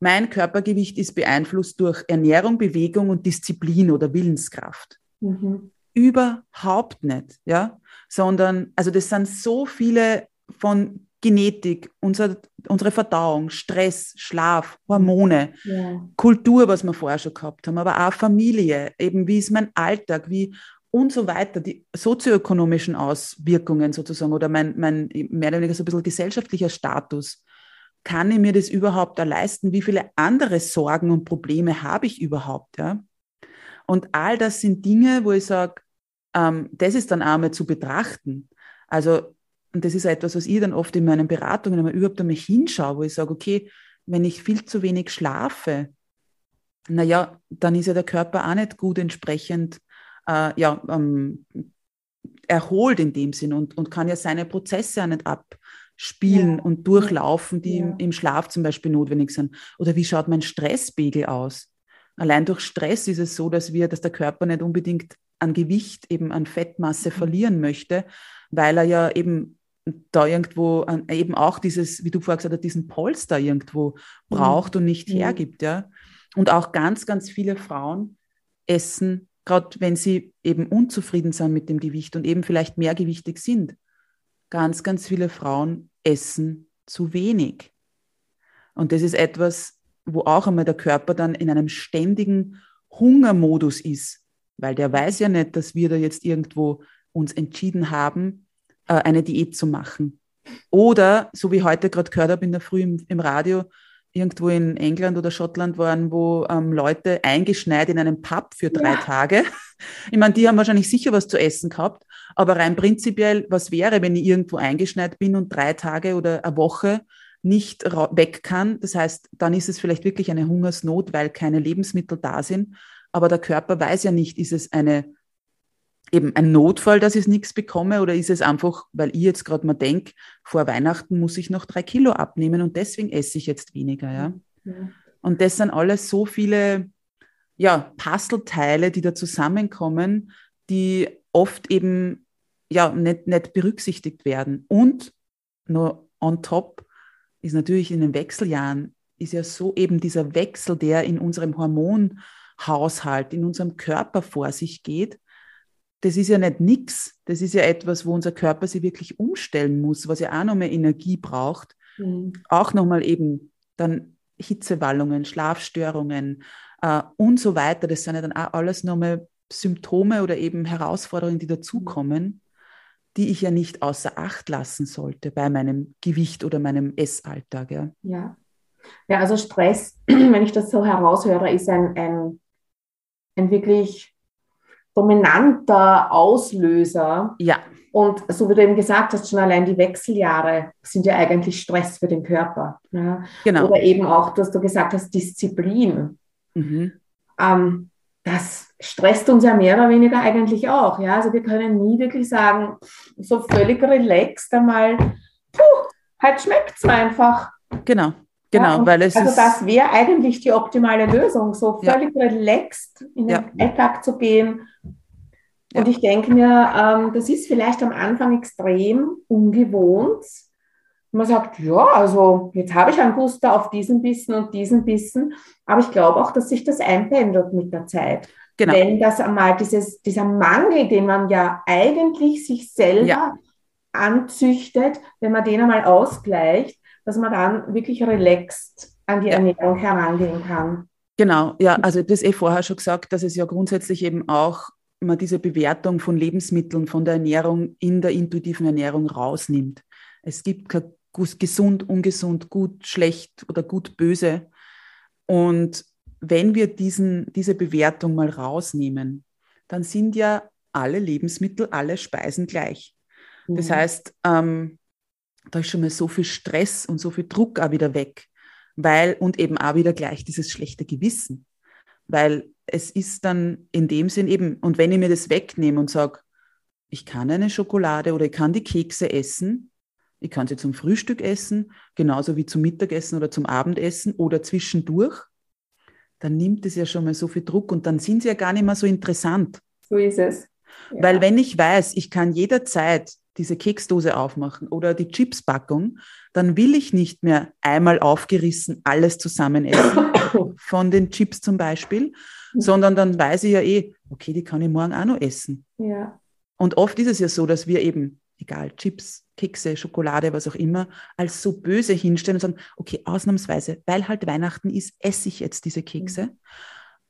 mein Körpergewicht ist beeinflusst durch Ernährung, Bewegung und Disziplin oder Willenskraft. Mhm. Überhaupt nicht, ja, sondern, also das sind so viele von Genetik, unser, unsere Verdauung, Stress, Schlaf, Hormone, ja. Kultur, was wir vorher schon gehabt haben, aber auch Familie, eben wie ist mein Alltag, wie und so weiter, die sozioökonomischen Auswirkungen sozusagen oder mein, mein mehr oder weniger so ein bisschen gesellschaftlicher Status. Kann ich mir das überhaupt leisten? Wie viele andere Sorgen und Probleme habe ich überhaupt? Ja? Und all das sind Dinge, wo ich sage, ähm, das ist dann einmal zu betrachten. Also und das ist etwas, was ich dann oft in meinen Beratungen immer überhaupt einmal hinschaue, wo ich sage, okay, wenn ich viel zu wenig schlafe, naja, dann ist ja der Körper auch nicht gut entsprechend äh, ja, ähm, erholt in dem Sinn und, und kann ja seine Prozesse auch nicht abspielen ja. und durchlaufen, die ja. im, im Schlaf zum Beispiel notwendig sind. Oder wie schaut mein Stresspegel aus? Allein durch Stress ist es so, dass wir, dass der Körper nicht unbedingt an Gewicht, eben an Fettmasse mhm. verlieren möchte, weil er ja eben da irgendwo eben auch dieses, wie du vorher gesagt hast, diesen Polster irgendwo mhm. braucht und nicht mhm. hergibt, ja. Und auch ganz, ganz viele Frauen essen, gerade wenn sie eben unzufrieden sind mit dem Gewicht und eben vielleicht mehrgewichtig sind. Ganz, ganz viele Frauen essen zu wenig. Und das ist etwas, wo auch einmal der Körper dann in einem ständigen Hungermodus ist, weil der weiß ja nicht, dass wir da jetzt irgendwo uns entschieden haben, äh, eine Diät zu machen. Oder, so wie heute gerade gehört habe in der Früh im, im Radio, irgendwo in England oder Schottland waren, wo ähm, Leute eingeschneit in einem Pub für drei ja. Tage. Ich meine, die haben wahrscheinlich sicher was zu essen gehabt, aber rein prinzipiell, was wäre, wenn ich irgendwo eingeschneit bin und drei Tage oder eine Woche nicht weg kann? Das heißt, dann ist es vielleicht wirklich eine Hungersnot, weil keine Lebensmittel da sind. Aber der Körper weiß ja nicht, ist es eine eben ein Notfall, dass ich nichts bekomme oder ist es einfach, weil ich jetzt gerade mal denke, vor Weihnachten muss ich noch drei Kilo abnehmen und deswegen esse ich jetzt weniger, ja. ja. Und das sind alles so viele, ja, Puzzleteile, die da zusammenkommen, die oft eben, ja, nicht, nicht berücksichtigt werden. Und nur on top ist natürlich in den Wechseljahren, ist ja so eben dieser Wechsel, der in unserem Hormonhaushalt, in unserem Körper vor sich geht, das ist ja nicht nichts. Das ist ja etwas, wo unser Körper sich wirklich umstellen muss, was ja auch nochmal Energie braucht. Mhm. Auch nochmal eben dann Hitzewallungen, Schlafstörungen äh, und so weiter. Das sind ja dann auch alles nochmal Symptome oder eben Herausforderungen, die dazukommen, die ich ja nicht außer Acht lassen sollte bei meinem Gewicht oder meinem Essalltag. Ja, ja. ja also Stress, wenn ich das so heraushöre, ist ein, ein, ein wirklich dominanter Auslöser. Ja. Und so wie du eben gesagt hast, schon allein die Wechseljahre sind ja eigentlich Stress für den Körper. Ja? Genau. Oder eben auch, dass du gesagt hast, Disziplin. Mhm. Ähm, das stresst uns ja mehr oder weniger eigentlich auch. Ja? Also wir können nie wirklich sagen, so völlig relaxed einmal, puh, halt schmeckt es einfach. Genau. Genau, ja, weil es Also ist, das wäre eigentlich die optimale Lösung, so Ja. völlig relaxed in den Ja. Alltag zu gehen. Und Ja. ich denke mir, ähm, das ist vielleicht am Anfang extrem ungewohnt. Man sagt, ja, also jetzt habe ich einen Guster auf diesen Bissen und diesen Bissen, aber ich glaube auch, dass sich das einpendelt mit der Zeit. genau, Wenn das einmal dieses, dieser Mangel, den man ja eigentlich sich selber Ja. anzüchtet, wenn man den einmal ausgleicht, dass man dann wirklich relaxed an die. Ernährung herangehen kann. genau, ja, also das eh vorher schon gesagt, dass es ja grundsätzlich eben auch man diese Bewertung von Lebensmitteln, von der Ernährung in der intuitiven Ernährung rausnimmt. Es gibt kein gus- gesund, ungesund, gut, schlecht oder gut, böse. Und wenn wir diesen, diese Bewertung mal rausnehmen, dann sind ja alle Lebensmittel, alle Speisen gleich. Das Mhm. heißt, ähm, da ist schon mal so viel Stress und so viel Druck auch wieder weg, weil und eben auch wieder gleich dieses schlechte Gewissen, weil es ist dann in dem Sinn eben, und wenn ich mir das wegnehme und sage, ich kann eine Schokolade oder ich kann die Kekse essen, ich kann sie zum Frühstück essen, genauso wie zum Mittagessen oder zum Abendessen oder zwischendurch, dann nimmt es ja schon mal so viel Druck und dann sind sie ja gar nicht mehr so interessant. So ist es. Ja. Weil wenn ich weiß, ich kann jederzeit diese Keksdose aufmachen oder die Chipspackung, dann will ich nicht mehr einmal aufgerissen alles zusammen essen, von den Chips zum Beispiel, sondern dann weiß ich ja eh, okay, die kann ich morgen auch noch essen. ja. Und oft ist es ja so, dass wir eben, egal, Chips, Kekse, Schokolade, was auch immer, als so böse hinstellen und sagen, okay, ausnahmsweise, weil halt Weihnachten ist, esse ich jetzt diese Kekse,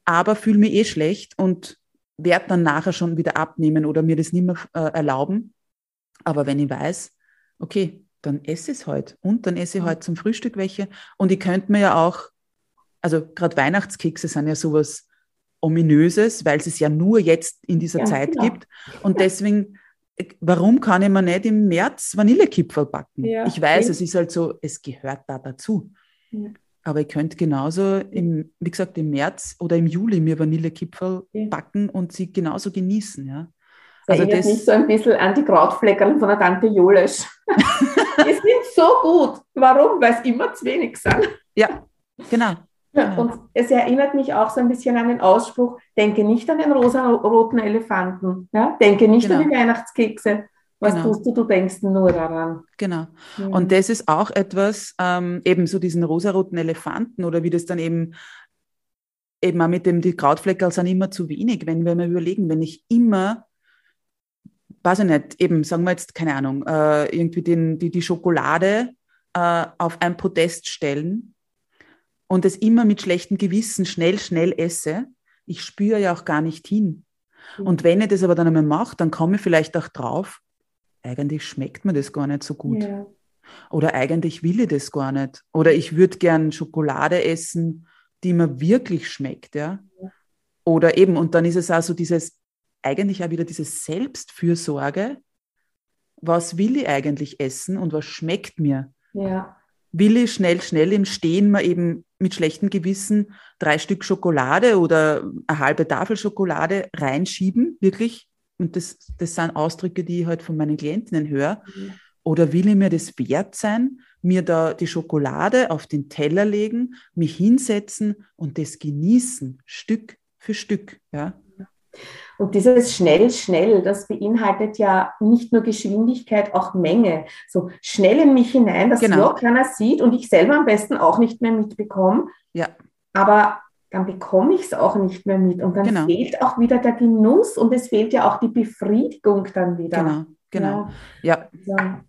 aber fühle mich eh schlecht und werde dann nachher schon wieder abnehmen oder mir das nicht mehr äh, erlauben. Aber wenn ich weiß, okay, dann esse ich es heute und dann esse ich Mhm. heute zum Frühstück welche und ich könnte mir ja auch, also gerade Weihnachtskekse sind ja sowas ominöses, weil es es ja nur jetzt in dieser Ganz Zeit genau. gibt und deswegen Warum kann ich mir nicht im März Vanillekipferl backen? Ja, ich weiß, eben. es ist halt so, es gehört da dazu. Ja. Aber ich könnte genauso, im, wie gesagt, im März oder im Juli mir Vanillekipferl Ja. backen und sie genauso genießen. Ja. Das Also erinnert das- mich so ein bisschen an die Krautfleckerl von der Tante Jolesch. die sind so gut. Warum? Weil es immer zu wenig sind. ja, genau. Ja. Und es erinnert mich auch so ein bisschen an den Ausspruch, denke nicht an den rosa-roten Elefanten. Ja? Denke nicht an Genau. die Weihnachtskekse. Was Genau. tust du? Du denkst nur daran. Genau. Mhm. Und das ist auch etwas, ähm, eben so diesen rosaroten Elefanten oder wie das dann eben, eben auch mit dem, die Krautfleckerl sind immer zu wenig, wenn wir mal überlegen, wenn ich immer, weiß ich nicht, eben, sagen wir jetzt, keine Ahnung, äh, irgendwie den, die, die Schokolade äh, auf ein Podest stellen und es immer mit schlechtem Gewissen schnell, schnell esse, ich spüre ja auch gar nicht hin. Und wenn ich das aber dann einmal mache, dann komme ich vielleicht auch drauf, eigentlich schmeckt mir das gar nicht so gut. Ja. Oder eigentlich will ich das gar nicht. Oder ich würde gern Schokolade essen, die mir wirklich schmeckt, ja. Ja. Oder eben, und dann ist es auch so dieses, eigentlich auch wieder diese Selbstfürsorge. Was will ich eigentlich essen und was schmeckt mir? ja. Will ich schnell, schnell im Stehen mal eben mit schlechtem Gewissen drei Stück Schokolade oder eine halbe Tafel Schokolade reinschieben, wirklich? Und das, das sind Ausdrücke, die ich halt von meinen Klientinnen höre. Oder will ich mir das wert sein, mir da die Schokolade auf den Teller legen, mich hinsetzen und das genießen, Stück für Stück, ja? Und dieses schnell, schnell, das beinhaltet ja nicht nur Geschwindigkeit, auch Menge. So schnell in mich hinein, dass Genau. ja keiner sieht und ich selber am besten auch nicht mehr mitbekomme. Ja. Aber dann bekomme ich es auch nicht mehr mit. Und dann Genau. fehlt auch wieder der Genuss und es fehlt ja auch die Befriedigung dann wieder. Genau, genau. Ja, Ja.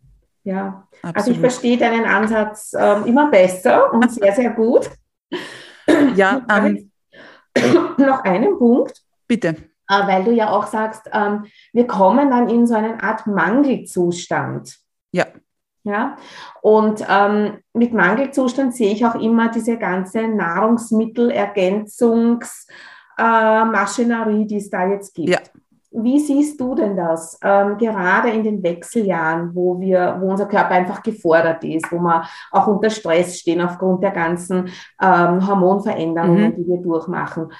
ja. Also ich verstehe deinen Ansatz ähm, immer besser und sehr, sehr gut. Ja, ähm, Noch einen Punkt. bitte. Äh, weil du ja auch sagst, ähm, wir kommen dann in so eine Art Mangelzustand. Ja. Ja, und ähm, mit Mangelzustand sehe ich auch immer diese ganze Nahrungsmittelergänzungsmaschinerie, äh, die es da jetzt gibt. Ja. Wie siehst du denn das, ähm, gerade in den Wechseljahren, wo wir, wo unser Körper einfach gefordert ist, wo wir auch unter Stress stehen aufgrund der ganzen ähm, Hormonveränderungen, Mhm. die wir durchmachen?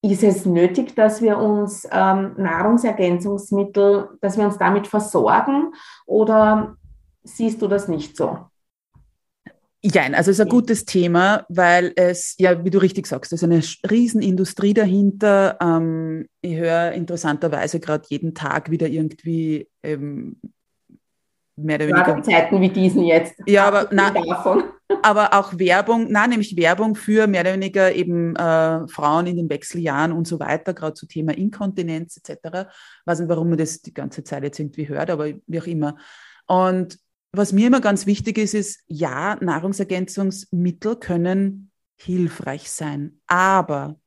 Ist es nötig, dass wir uns ähm, Nahrungsergänzungsmittel, dass wir uns damit versorgen oder siehst du das nicht so? Ja, also es ist ein gutes Thema, weil es, ja, wie du richtig sagst, es ist eine Riesenindustrie dahinter. Ähm, ich höre interessanterweise gerade jeden Tag wieder irgendwie ähm, mehr oder weniger. Zeiten wie diesen jetzt. Ja, aber, na, aber auch Werbung, na, nämlich Werbung für mehr oder weniger eben äh, Frauen in den Wechseljahren und so weiter, gerade zu Thema Inkontinenz etc. Ich weiß nicht, warum man das die ganze Zeit jetzt irgendwie hört, aber wie auch immer. Und was mir immer ganz wichtig ist, ist, ja, Nahrungsergänzungsmittel können hilfreich sein, aber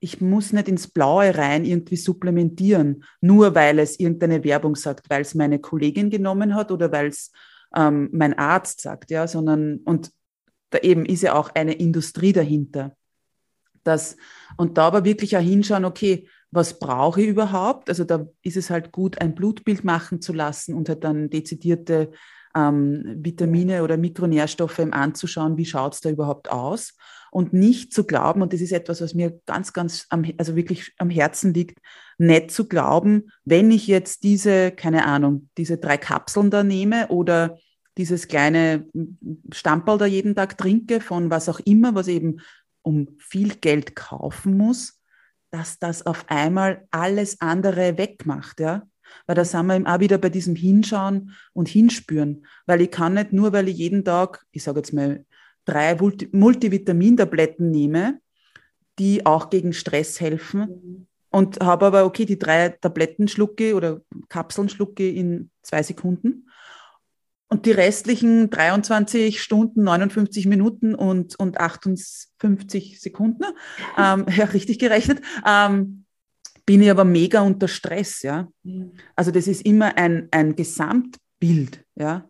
ich muss nicht ins Blaue rein irgendwie supplementieren, nur weil es irgendeine Werbung sagt, weil es meine Kollegin genommen hat oder weil es ähm, mein Arzt sagt, ja, sondern und da eben ist ja auch eine Industrie dahinter. Das, und da aber wirklich auch hinschauen, okay, was brauche ich überhaupt? Also da ist es halt gut, ein Blutbild machen zu lassen und halt dann dezidierte ähm, Vitamine oder Mikronährstoffe anzuschauen, wie schaut es da überhaupt aus? Und nicht zu glauben, und das ist etwas, was mir ganz, ganz, am, also wirklich am Herzen liegt, nicht zu glauben, wenn ich jetzt diese, keine Ahnung, diese drei Kapseln da nehme oder dieses kleine Stamperl da jeden Tag trinke von was auch immer, was eben um viel Geld kaufen muss, dass das auf einmal alles andere wegmacht, ja. Weil da sind wir eben auch wieder bei diesem Hinschauen und Hinspüren. Weil ich kann nicht nur, weil ich jeden Tag, ich sage jetzt mal, drei Multivitamintabletten nehme, die auch gegen Stress helfen. Mhm. Und habe aber, okay, die drei Tabletten schlucke oder Kapseln schlucke in zwei Sekunden. Und die restlichen 23 Stunden, 59 Minuten und, und 58 Sekunden, ähm, ja, richtig gerechnet, ähm, bin ich aber mega unter Stress, ja. Also das ist immer ein, ein Gesamtbild, ja.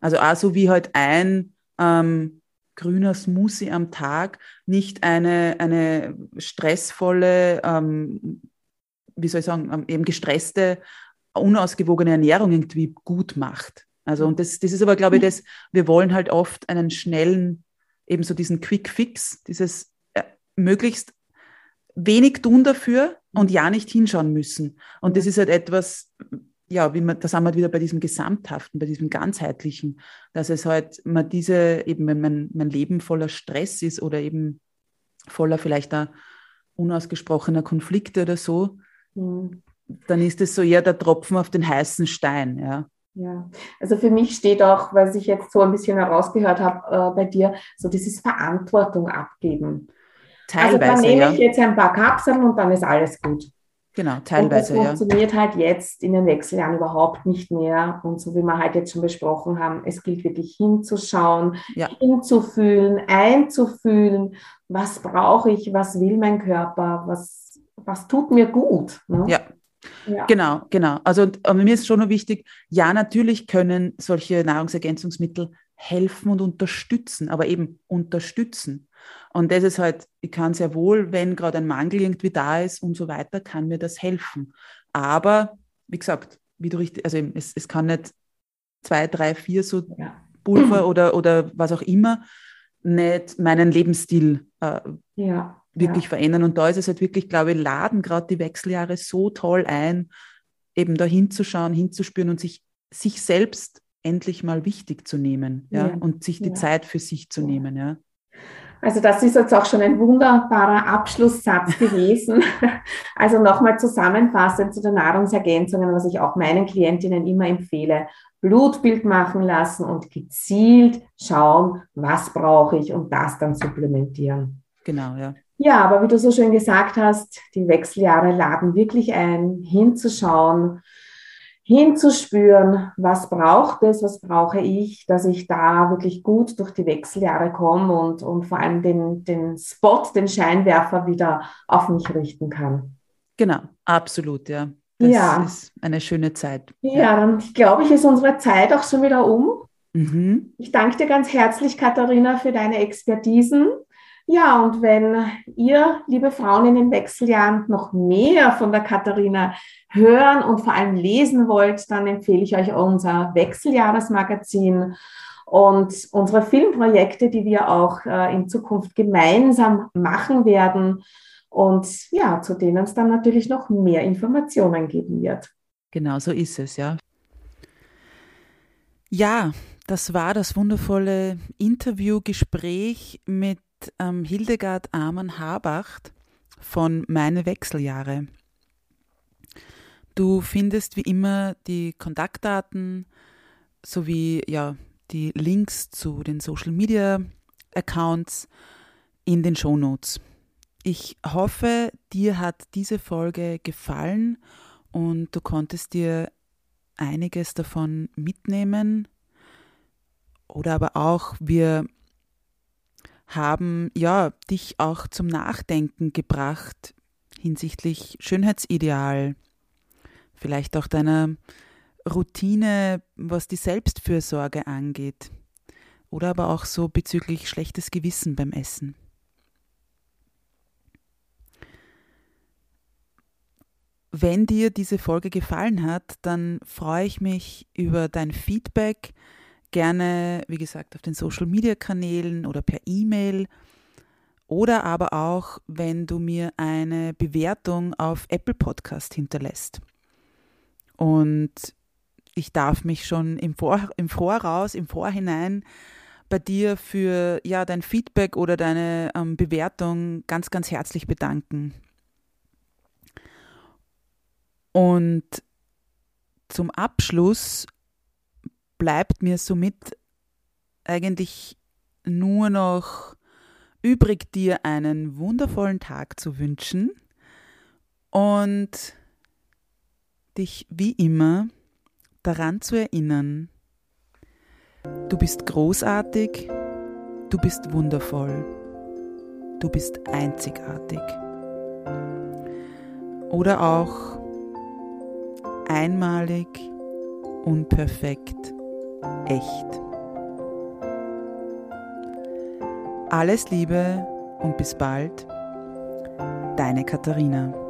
Also auch so wie halt ein ähm, grüner Smoothie am Tag nicht eine, eine stressvolle, ähm, wie soll ich sagen, ähm, eben gestresste, unausgewogene Ernährung irgendwie gut macht. Also und das, das ist aber, glaube ich, das, wir wollen halt oft einen schnellen, eben so diesen Quick Fix, dieses äh, möglichst wenig tun dafür und ja nicht hinschauen müssen. Und das ist halt etwas, ja, wie man, da sind wir wieder bei diesem Gesamthaften, bei diesem Ganzheitlichen, dass es halt man diese, eben wenn mein, mein Leben voller Stress ist oder eben voller vielleicht da unausgesprochener Konflikte oder so, mhm. dann ist es so eher der Tropfen auf den heißen Stein, ja. Ja, also für mich steht auch, was ich jetzt so ein bisschen herausgehört habe äh, bei dir, so dieses Verantwortung abgeben. Teilweise, also dann nehme ich jetzt ein paar Kapseln und dann ist alles gut. Genau, teilweise. Und das funktioniert ja. halt jetzt in den Wechseljahren überhaupt nicht mehr. Und so wie wir halt jetzt schon besprochen haben, es gilt wirklich hinzuschauen, ja. hinzufühlen, einzufühlen, was brauche ich, was will mein Körper, was, was tut mir gut. Ne? Ja. ja. Genau, genau. Also aber mir ist schon noch wichtig, ja, natürlich können solche Nahrungsergänzungsmittel helfen und unterstützen, aber eben unterstützen. Und das ist halt, ich kann sehr wohl, wenn gerade ein Mangel irgendwie da ist und so weiter, kann mir das helfen. Aber, wie gesagt, wie du richtig, also es, es kann nicht zwei, drei, vier so ja. Pulver oder, oder was auch immer nicht meinen Lebensstil äh, ja. wirklich ja. verändern. Und da ist es halt wirklich, glaube ich, laden gerade die Wechseljahre so toll ein, eben da hinzuschauen, hinzuspüren und sich, sich selbst endlich mal wichtig zu nehmen ja, und sich die Zeit für sich zu nehmen. Ja. Also das ist jetzt auch schon ein wunderbarer Abschlusssatz gewesen. Also nochmal zusammenfassend zu den Nahrungsergänzungen, was ich auch meinen Klientinnen immer empfehle. Blutbild machen lassen und gezielt schauen, was brauche ich und das dann supplementieren. Genau, ja. Ja, aber wie du so schön gesagt hast, die Wechseljahre laden wirklich ein, hinzuschauen, hinzuspüren, was braucht es, was brauche ich, dass ich da wirklich gut durch die Wechseljahre komme und, und vor allem den, den Spot, den Scheinwerfer wieder auf mich richten kann. Genau, absolut, ja. Das ja. ist eine schöne Zeit. Ja, dann glaube ich, ist unsere Zeit auch schon wieder um. Mhm. Ich danke dir ganz herzlich, Katharina, für deine Expertisen. Ja, und wenn ihr, liebe Frauen in den Wechseljahren, noch mehr von der Katharina hören und vor allem lesen wollt, dann empfehle ich euch unser Wechseljahresmagazin und unsere Filmprojekte, die wir auch äh, in Zukunft gemeinsam machen werden und ja, zu denen es dann natürlich noch mehr Informationen geben wird. Genau so ist es, ja. Ja, das war das wundervolle Interviewgespräch mit ähm, Hildegard Amann-Habacht von Meine Wechseljahre. Du findest wie immer die Kontaktdaten sowie ja, die Links zu den Social Media Accounts in den Show Notes. Ich hoffe, dir hat diese Folge gefallen und du konntest dir einiges davon mitnehmen. Oder aber auch, wir haben ja dich auch zum Nachdenken gebracht hinsichtlich Schönheitsideal, vielleicht auch deiner Routine, was die Selbstfürsorge angeht. Oder aber auch so bezüglich schlechtes Gewissen beim Essen. Wenn dir diese Folge gefallen hat, dann freue ich mich über dein Feedback. Gerne, wie gesagt, auf den Social Media Kanälen oder per E-Mail. Oder aber auch, wenn du mir eine Bewertung auf Apple Podcast hinterlässt. Und ich darf mich schon im, Vor im Voraus, im Vorhinein bei dir für ja, dein Feedback oder deine ähm, Bewertung ganz, ganz herzlich bedanken. Und zum Abschluss bleibt mir somit eigentlich nur noch übrig, dir einen wundervollen Tag zu wünschen und dich wie immer daran zu erinnern, du bist großartig, du bist wundervoll, du bist einzigartig. Oder auch einmalig, unperfekt, echt. Alles Liebe und bis bald, deine Katharina.